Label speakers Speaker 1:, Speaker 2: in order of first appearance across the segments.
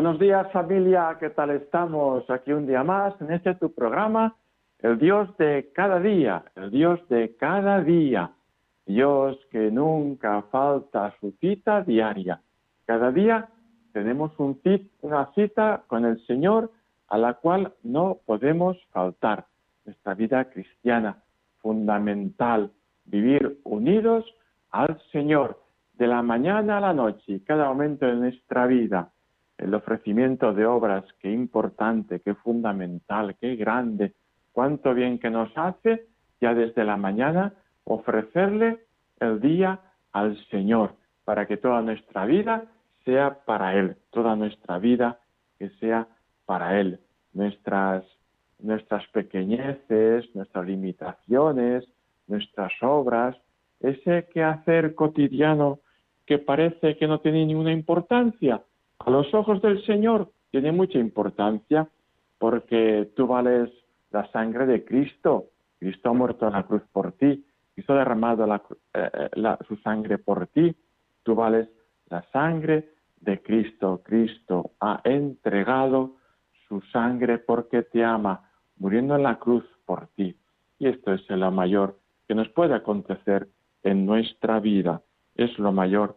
Speaker 1: Buenos días familia, ¿qué tal estamos? Aquí un día más en este tu programa, el Dios de cada día, el Dios de cada día, Dios que nunca falta su cita diaria. Cada día tenemos un una cita con el Señor a la cual no podemos faltar. Nuestra vida cristiana, fundamental, vivir unidos al Señor de la mañana a la noche cada momento de nuestra vida el ofrecimiento de obras, qué importante, qué fundamental, qué grande, cuánto bien que nos hace ya desde la mañana ofrecerle el día al Señor, para que toda nuestra vida sea para Él, toda nuestra vida que sea para Él, nuestras, nuestras pequeñeces, nuestras limitaciones, nuestras obras, ese quehacer cotidiano que parece que no tiene ninguna importancia, a los ojos del Señor tiene mucha importancia porque tú vales la sangre de Cristo. Cristo ha muerto en la cruz por ti. Cristo ha derramado eh, su sangre por ti. Tú vales la sangre de Cristo. Cristo ha entregado su sangre porque te ama, muriendo en la cruz por ti. Y esto es lo mayor que nos puede acontecer en nuestra vida. Es lo mayor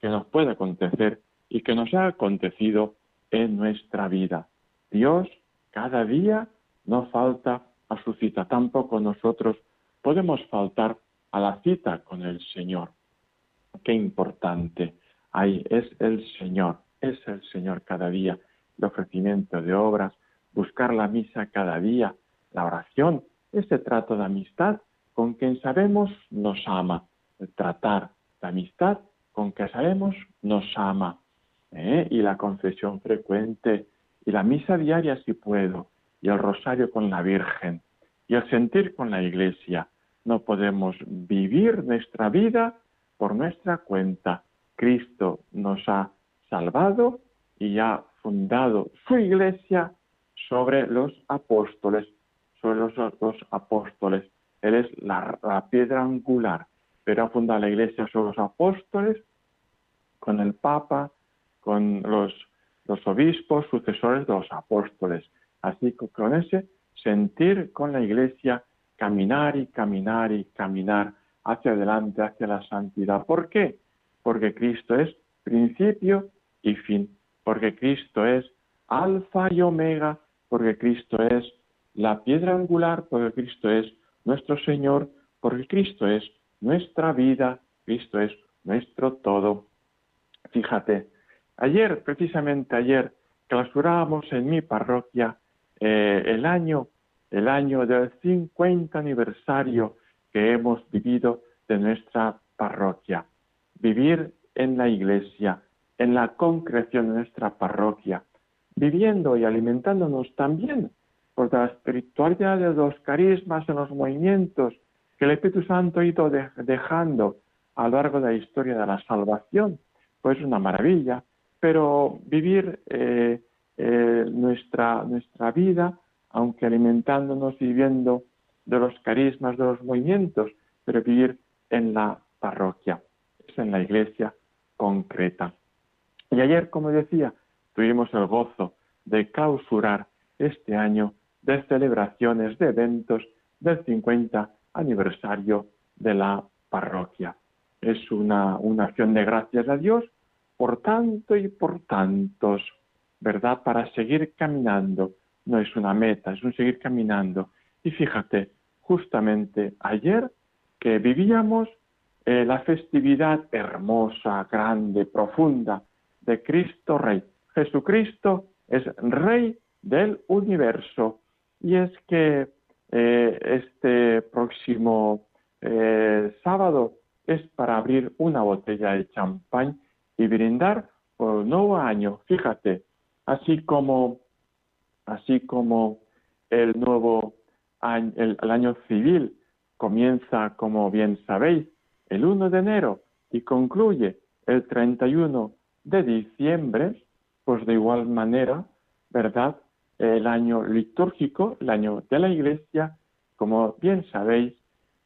Speaker 1: que nos puede acontecer y que nos ha acontecido en nuestra vida. Dios cada día no falta a su cita, tampoco nosotros podemos faltar a la cita con el Señor. Qué importante. Ahí es el Señor, es el Señor cada día. El ofrecimiento de obras, buscar la misa cada día, la oración, ese trato de amistad con quien sabemos nos ama. El tratar de amistad con quien sabemos nos ama. ¿Eh? y la confesión frecuente y la misa diaria si puedo y el rosario con la Virgen y el sentir con la Iglesia. No podemos vivir nuestra vida por nuestra cuenta. Cristo nos ha salvado y ha fundado su Iglesia sobre los apóstoles, sobre los dos apóstoles. Él es la, la piedra angular, pero ha fundado la Iglesia sobre los apóstoles con el Papa, con los, obispos, sucesores de los apóstoles. Así que con ese sentir con la iglesia, caminar y caminar y caminar hacia adelante, hacia la santidad. ¿Por qué? Porque Cristo es principio y fin, porque Cristo es alfa y omega, porque Cristo es la piedra angular, porque Cristo es nuestro Señor, porque Cristo es nuestra vida, Cristo es nuestro todo. Fíjate, Ayer, precisamente ayer, clausurábamos en mi parroquia eh, el año, el año del 50 aniversario que hemos vivido de nuestra parroquia. Vivir en la iglesia, en la concreción de nuestra parroquia, viviendo y alimentándonos también por la espiritualidad de los carismas en los movimientos que el Espíritu Santo ha ido dejando a lo largo de la historia de la salvación, pues una maravilla pero vivir eh, eh, nuestra, nuestra vida, aunque alimentándonos y viviendo de los carismas, de los movimientos, pero vivir en la parroquia, es en la iglesia concreta. Y ayer, como decía, tuvimos el gozo de clausurar este año de celebraciones, de eventos del 50 aniversario de la parroquia. Es una, una acción de gracias a Dios por tanto y por tantos, ¿verdad? Para seguir caminando. No es una meta, es un seguir caminando. Y fíjate, justamente ayer que vivíamos eh, la festividad hermosa, grande, profunda de Cristo Rey. Jesucristo es Rey del universo. Y es que eh, este próximo eh, sábado es para abrir una botella de champán y brindar por un nuevo año. Fíjate, así como, así como el nuevo año, el, año civil comienza, como bien sabéis, el 1 de enero y concluye el 31 de diciembre, pues de igual manera, ¿verdad? El año litúrgico, el año de la Iglesia, como bien sabéis,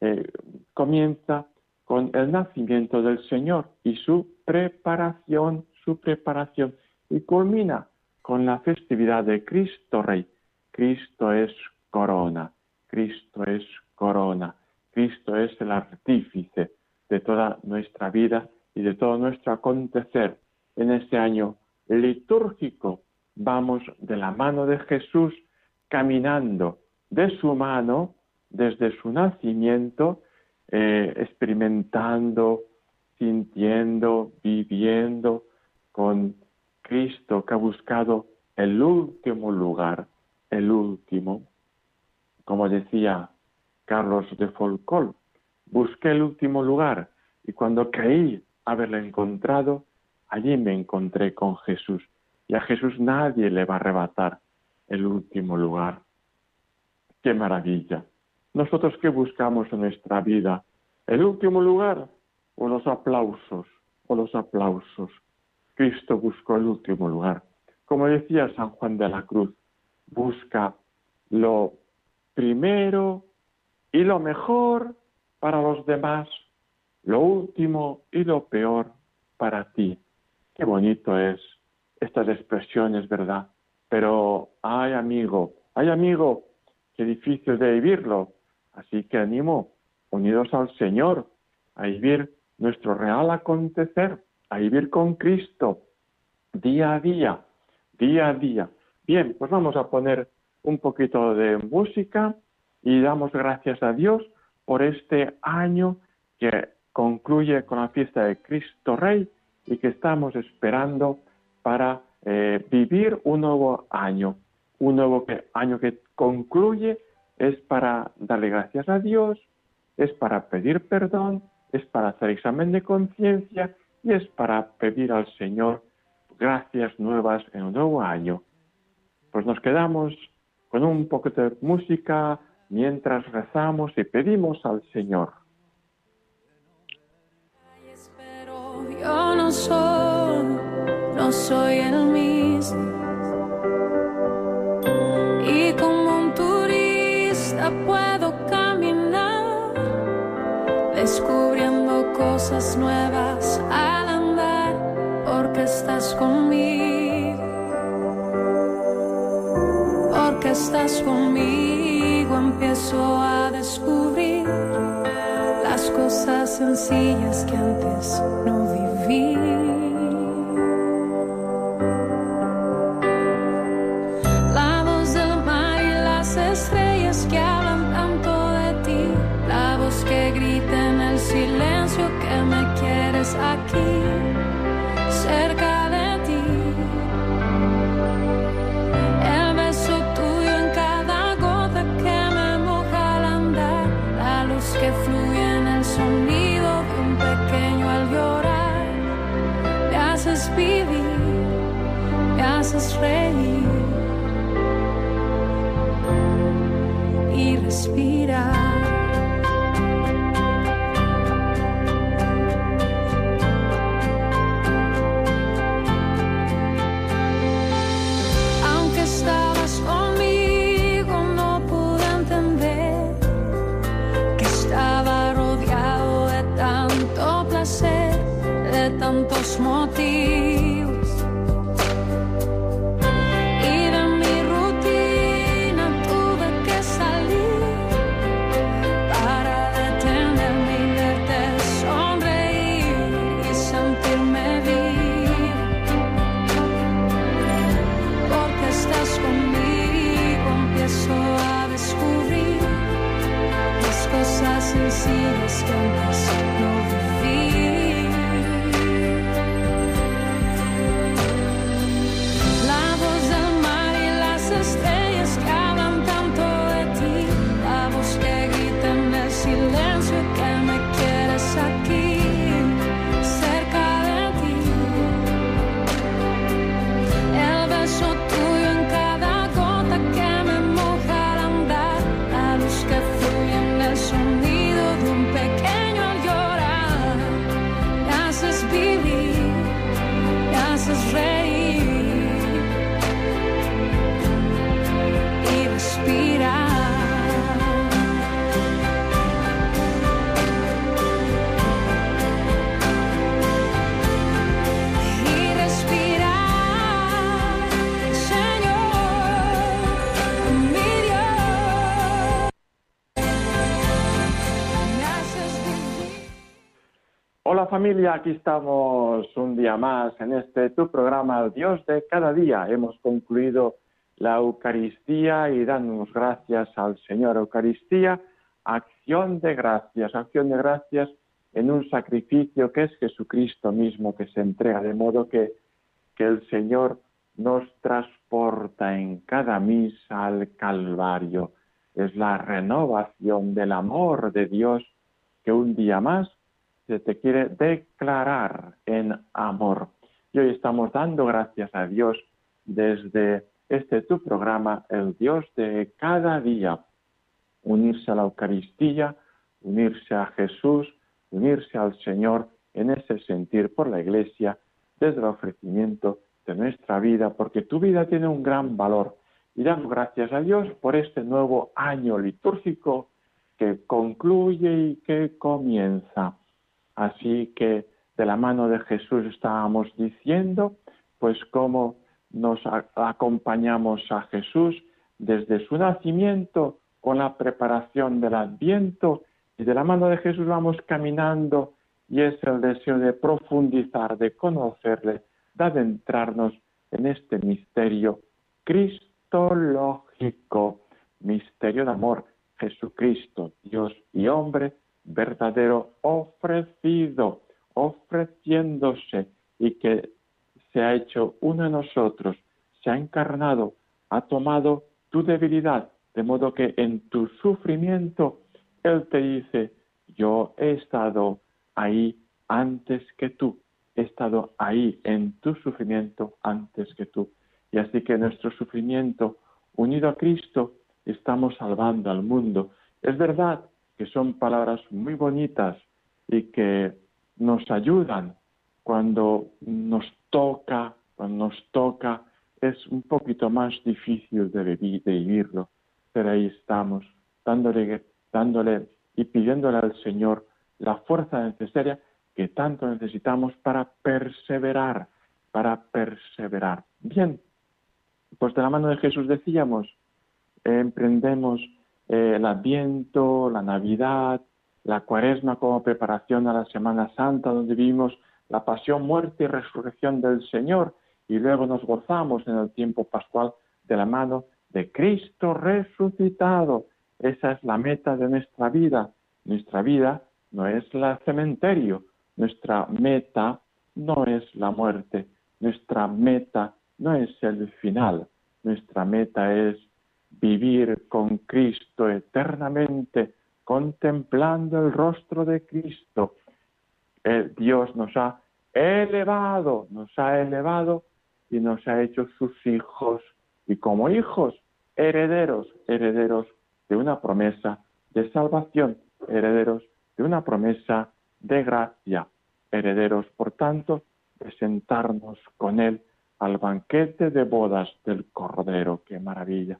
Speaker 1: eh, comienza con el nacimiento del Señor y su preparación, su preparación, y culmina con la festividad de Cristo Rey. Cristo es corona, Cristo es corona, Cristo es el artífice de toda nuestra vida y de todo nuestro acontecer. En este año litúrgico vamos de la mano de Jesús caminando de su mano desde su nacimiento, eh, experimentando, sintiendo, viviendo con Cristo que ha buscado el último lugar, el último. Como decía Carlos de Folcol, busqué el último lugar y cuando creí haberlo encontrado, allí me encontré con Jesús. Y a Jesús nadie le va a arrebatar el último lugar. ¡Qué maravilla! ¿Nosotros qué buscamos en nuestra vida? ¿El último lugar o los aplausos? O los aplausos. Cristo buscó el último lugar. Como decía San Juan de la Cruz, busca lo primero y lo mejor para los demás, lo último y lo peor para ti. Qué bonito es estas expresiones, ¿verdad? Pero, ay amigo, ay amigo, qué difícil de vivirlo. Así que animo, unidos al Señor, a vivir nuestro real acontecer, a vivir con Cristo día a día, día a día. Bien, pues vamos a poner un poquito de música y damos gracias a Dios por este año que concluye con la fiesta de Cristo Rey y que estamos esperando para eh, vivir un nuevo año, un nuevo año que concluye es para darle gracias a Dios, es para pedir perdón, es para hacer examen de conciencia y es para pedir al Señor gracias nuevas en un nuevo año. Pues nos quedamos con un poco de música mientras rezamos y pedimos al Señor.
Speaker 2: Yo no soy, no soy el mismo puedo caminar, descubriendo cosas nuevas al andar, porque estás conmigo, porque estás conmigo, empiezo a descubrir las cosas sencillas que antes no viví.
Speaker 1: Familia, aquí estamos un día más en este tu programa Dios de cada día. Hemos concluido la Eucaristía y damos gracias al Señor. Eucaristía, acción de gracias, acción de gracias en un sacrificio que es Jesucristo mismo que se entrega, de modo que, que el Señor nos transporta en cada misa al Calvario. Es la renovación del amor de Dios que un día más se te quiere declarar en amor. Y hoy estamos dando gracias a Dios desde este tu programa, el Dios de cada día. Unirse a la Eucaristía, unirse a Jesús, unirse al Señor en ese sentir por la Iglesia, desde el ofrecimiento de nuestra vida, porque tu vida tiene un gran valor. Y damos gracias a Dios por este nuevo año litúrgico que concluye y que comienza. Así que de la mano de Jesús estábamos diciendo, pues cómo nos acompañamos a Jesús desde su nacimiento con la preparación del adviento y de la mano de Jesús vamos caminando y es el deseo de profundizar, de conocerle, de adentrarnos en este misterio cristológico, misterio de amor, Jesucristo, Dios y hombre, verdadero ofrecido, ofreciéndose y que se ha hecho uno de nosotros, se ha encarnado, ha tomado tu debilidad, de modo que en tu sufrimiento Él te dice, yo he estado ahí antes que tú, he estado ahí en tu sufrimiento antes que tú. Y así que nuestro sufrimiento, unido a Cristo, estamos salvando al mundo. Es verdad que son palabras muy bonitas y que nos ayudan cuando nos toca, cuando nos toca, es un poquito más difícil de, vivirlo, pero ahí estamos, dándole, dándole y pidiéndole al Señor la fuerza necesaria que tanto necesitamos para perseverar, para perseverar. Bien, pues de la mano de Jesús decíamos, emprendemos eh, el Adviento, la Navidad, la Cuaresma como preparación a la Semana Santa, donde vivimos la pasión, muerte y resurrección del Señor, y luego nos gozamos en el tiempo pascual de la mano de Cristo resucitado. Esa es la meta de nuestra vida. Nuestra vida no es el cementerio, nuestra meta no es la muerte, nuestra meta no es el final, nuestra meta es vivir con Cristo eternamente, contemplando el rostro de Cristo. El Dios nos ha elevado, nos ha elevado y nos ha hecho sus hijos y como hijos herederos, herederos de una promesa de salvación, herederos de una promesa de gracia, herederos, por tanto, de sentarnos con Él al banquete de bodas del Cordero. ¡Qué maravilla!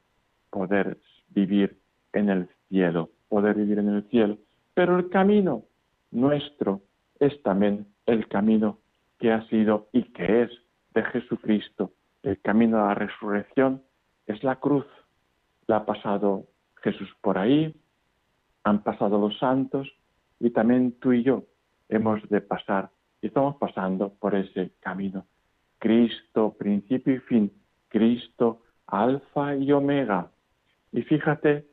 Speaker 1: Poder vivir en el cielo, poder vivir en el cielo. Pero el camino nuestro es también el camino que ha sido y que es de Jesucristo. El camino a la resurrección es la cruz. La ha pasado Jesús por ahí, han pasado los santos y también tú y yo hemos de pasar y estamos pasando por ese camino. Cristo, principio y fin, Cristo, alfa y omega, y fíjate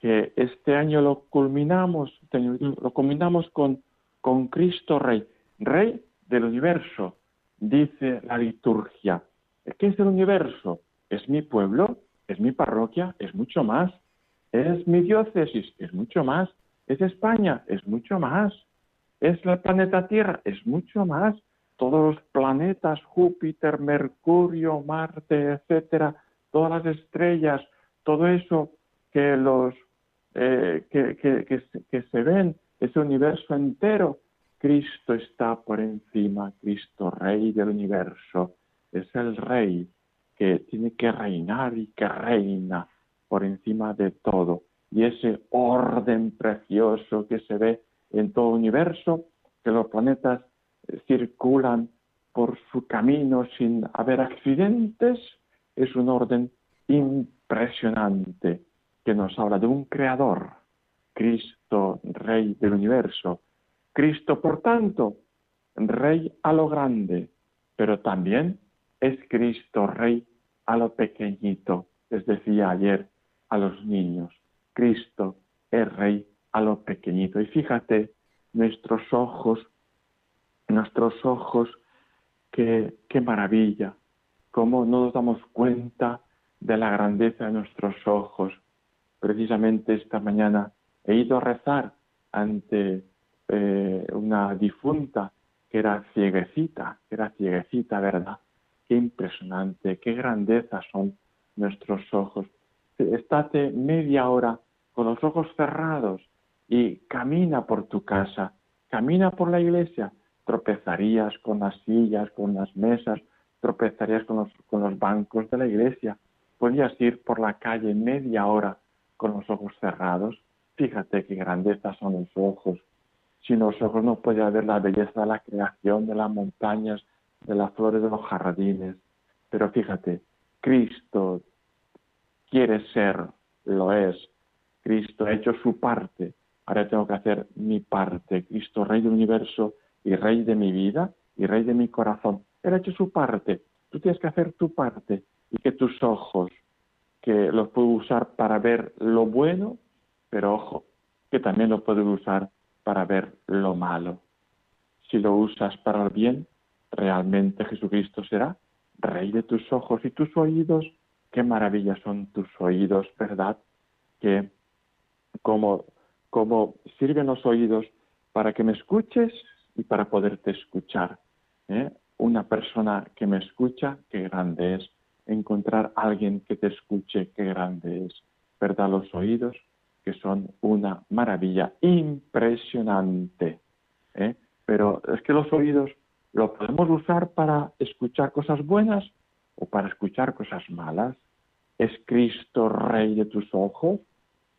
Speaker 1: que este año lo culminamos, lo culminamos con, con Cristo Rey, Rey del universo, dice la liturgia. ¿Qué es el universo? Es mi pueblo, es mi parroquia, es mucho más. Es mi diócesis, es mucho más. Es España, es mucho más. Es el planeta Tierra, es mucho más. Todos los planetas, Júpiter, Mercurio, Marte, etcétera, todas las estrellas, todo eso que los eh, que, que, se ven, ese universo entero, Cristo está por encima, Cristo Rey del universo, es el Rey que tiene que reinar y que reina por encima de todo. Y ese orden precioso que se ve en todo universo, que los planetas circulan por su camino sin haber accidentes, es un orden que nos habla de un creador, Cristo, Rey del universo, Cristo, por tanto, Rey a lo grande, pero también es Cristo Rey a lo pequeñito, les decía ayer a los niños. Cristo es Rey a lo pequeñito. Y fíjate, nuestros ojos, nuestros ojos, qué, qué maravilla, cómo no nos damos cuenta de la grandeza de nuestros ojos. Precisamente esta mañana he ido a rezar ante eh, una difunta que era cieguecita, que era cieguecita, ¿verdad? Qué impresionante, qué grandeza son nuestros ojos. Estate media hora con los ojos cerrados y camina por tu casa, camina por la iglesia, tropezarías con las sillas, con las mesas, tropezarías con los, con los bancos de la iglesia, podías ir por la calle media hora con los ojos cerrados. Fíjate qué grandeza son los ojos. Sin los ojos no podía ver la belleza de la creación, de las montañas, de las flores de los jardines. Pero fíjate, Cristo quiere ser, lo es. Cristo ha hecho su parte. Ahora tengo que hacer mi parte. Cristo, Rey del universo y Rey de mi vida y Rey de mi corazón. Él ha hecho su parte. Tú tienes que hacer tu parte y que tus ojos, que los puedo usar para ver lo bueno, pero ojo, que también los puedo usar para ver lo malo. Si lo usas para el bien, realmente Jesucristo será Rey de tus ojos y tus oídos. Qué maravilla son tus oídos, ¿verdad? Que como, como sirven los oídos para que me escuches y para poderte escuchar. ¿eh? Una persona que me escucha, qué grande es. Encontrar alguien que te escuche, qué grande es. ¿Verdad? Los oídos que son una maravilla impresionante. ¿eh? Pero es que los oídos lo podemos usar para escuchar cosas buenas o para escuchar cosas malas. ¿Es Cristo Rey de tus ojos?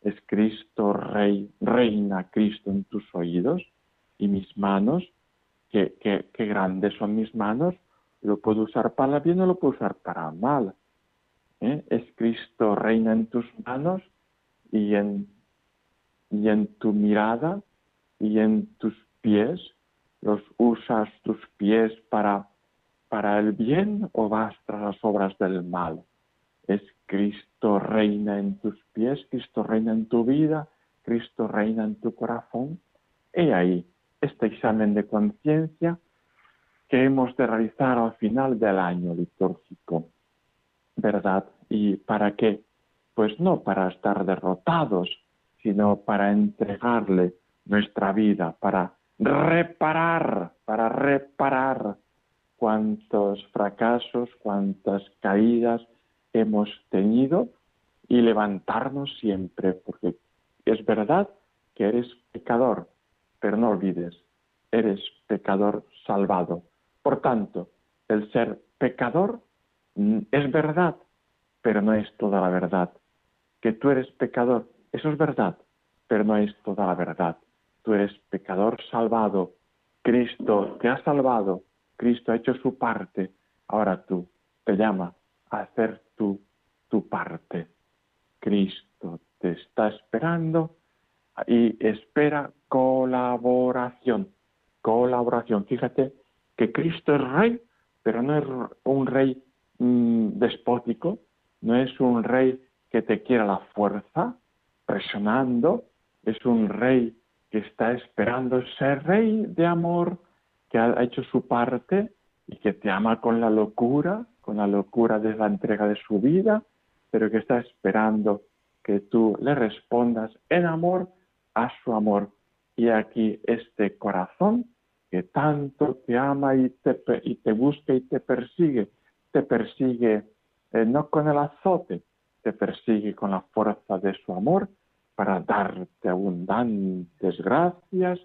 Speaker 1: ¿Es Cristo Rey, reina Cristo en tus oídos? ¿Y mis manos? ¿Qué, qué, grandes son mis manos? ¿Lo puedo usar para bien o lo puedo usar para mal? ¿Eh? ¿Es Cristo reina en tus manos y en y en tu mirada y en tus pies? ¿Los usas tus pies para, para el bien o vas tras las obras del mal? ¿Es Cristo reina en tus pies? ¿Cristo reina en tu vida? ¿Cristo reina en tu corazón? He ahí este examen de conciencia que hemos de realizar al final del año litúrgico. ¿Verdad? ¿Y para qué? Pues no para estar derrotados, sino para entregarle nuestra vida, para reparar, para reparar cuantos fracasos, cuantas caídas hemos tenido y levantarnos siempre, porque es verdad que eres pecador, pero no olvides, eres pecador salvado. Por tanto, el ser pecador mm, es verdad, pero no es toda la verdad. Que tú eres pecador eso es verdad, pero no es toda la verdad. Tú eres pecador salvado. Cristo te ha salvado. Cristo ha hecho su parte. Ahora tú te llama a hacer tú tu parte. Cristo te está esperando y espera colaboración. Colaboración. Fíjate que Cristo es rey, pero no es un rey mm, despótico, no es un rey que te quiera la fuerza, presionando, es un rey que está esperando ser rey de amor, que ha hecho su parte y que te ama con la locura, con la locura de la entrega de su vida, pero que está esperando que tú le respondas en amor a su amor. Y aquí este corazón que tanto te ama y te, y te busca y te persigue, te persigue eh, no con el azote, te persigue con la fuerza de su amor para darte abundantes gracias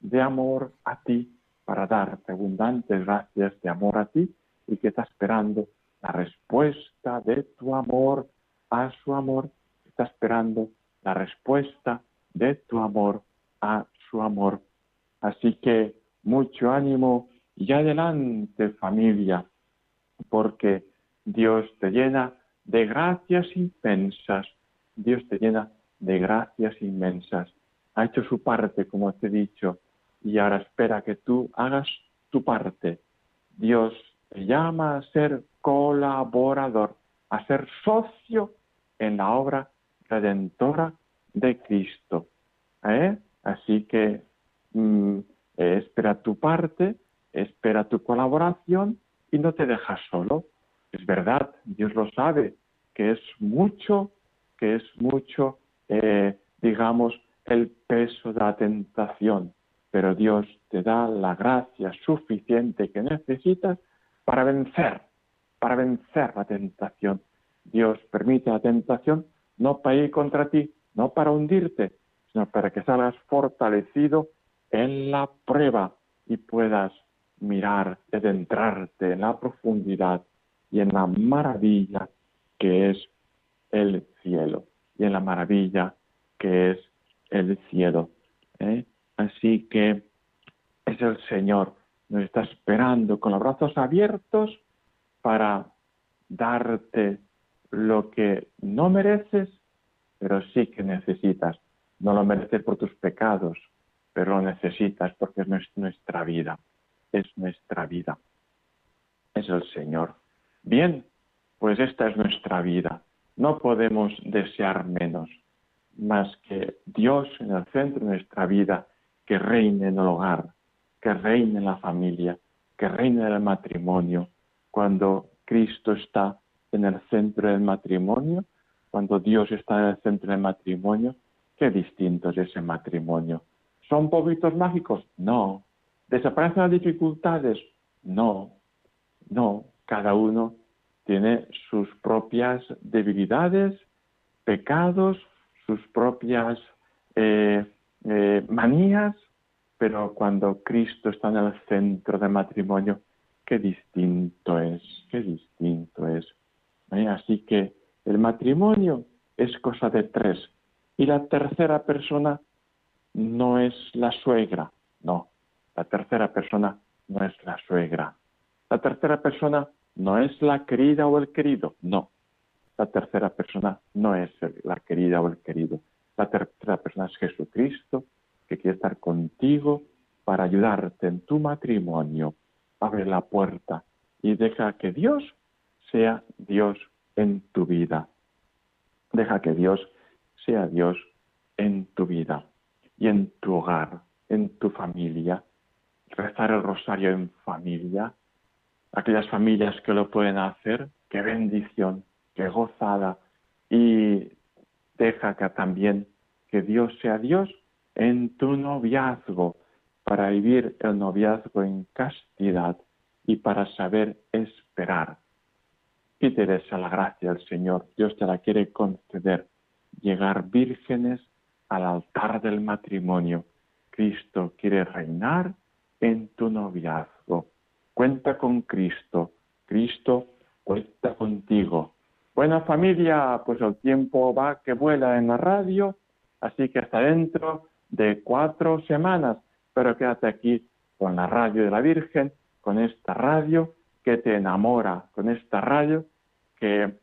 Speaker 1: de amor a ti, para darte abundantes gracias de amor a ti y que está esperando la respuesta de tu amor a su amor, está esperando la respuesta de tu amor a su amor. Así que mucho ánimo y adelante familia, porque Dios te llena de gracias inmensas. Dios te llena de gracias inmensas. Ha hecho su parte, como te he dicho, y ahora espera que tú hagas tu parte. Dios te llama a ser colaborador, a ser socio en la obra redentora de Cristo. ¿eh? Así que mm, espera tu parte, espera tu colaboración y no te dejas solo. Es verdad, Dios lo sabe, que es mucho, que es mucho, eh, digamos, el peso de la tentación, pero Dios te da la gracia suficiente que necesitas para vencer, para vencer la tentación. Dios permite la tentación no para ir contra ti, no para hundirte, sino para que salgas fortalecido en la prueba y puedas mirar, adentrarte en la profundidad y en la maravilla que es el cielo y en la maravilla que es el cielo. ¿eh? Así que es el Señor, nos está esperando con los brazos abiertos para darte lo que no mereces, pero sí que necesitas. No lo mereces por tus pecados, pero lo necesitas porque es nuestra vida, es nuestra vida. Es el Señor. Bien, pues esta es nuestra vida. No podemos desear menos más que Dios en el centro de nuestra vida, que reine en el hogar, que reine en la familia, que reine en el matrimonio. Cuando Cristo está en el centro del matrimonio, cuando Dios está en el centro del matrimonio, qué distinto es ese matrimonio. ¿Son poquitos mágicos? No. ¿Desaparecen las dificultades? No. No. Cada uno tiene sus propias debilidades, pecados, sus propias eh, eh, manías, pero cuando Cristo está en el centro del matrimonio, qué distinto es, qué distinto es. ¿Eh? Así que el matrimonio es cosa de tres y la tercera persona no es la suegra, no, la tercera persona no es la suegra. La tercera persona no es la querida o el querido, no. La tercera persona no es la querida o el querido. La tercera persona es Jesucristo, que quiere estar contigo para ayudarte en tu matrimonio. Abre la puerta y deja que Dios sea Dios en tu vida. Deja que Dios sea Dios en tu vida y en tu hogar, en tu familia. Rezar el rosario en familia. Aquellas familias que lo pueden hacer, qué bendición que gozada y deja que también que Dios sea Dios en tu noviazgo para vivir el noviazgo en castidad y para saber esperar. Pídeles a la gracia del Señor, Dios te la quiere conceder, llegar vírgenes al altar del matrimonio. Cristo quiere reinar en tu noviazgo. Cuenta con Cristo, Cristo cuenta contigo. Buena familia, pues el tiempo va que vuela en la radio, así que hasta dentro de cuatro semanas. Pero quédate aquí con la radio de la Virgen, con esta radio que te enamora, con esta radio que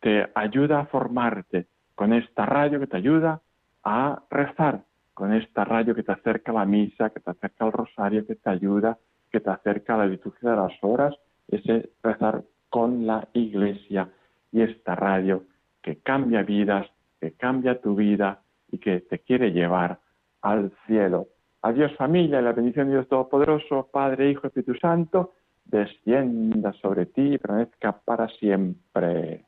Speaker 1: te ayuda a formarte, con esta radio que te ayuda a rezar, con esta radio que te acerca a la misa, que te acerca al rosario, que te ayuda, que te acerca a la liturgia de las horas, ese rezar con la iglesia y esta radio que cambia vidas, que cambia tu vida y que te quiere llevar al cielo. Adiós familia, la bendición de Dios Todopoderoso, Padre, Hijo, Espíritu Santo, descienda sobre ti y permanezca para siempre.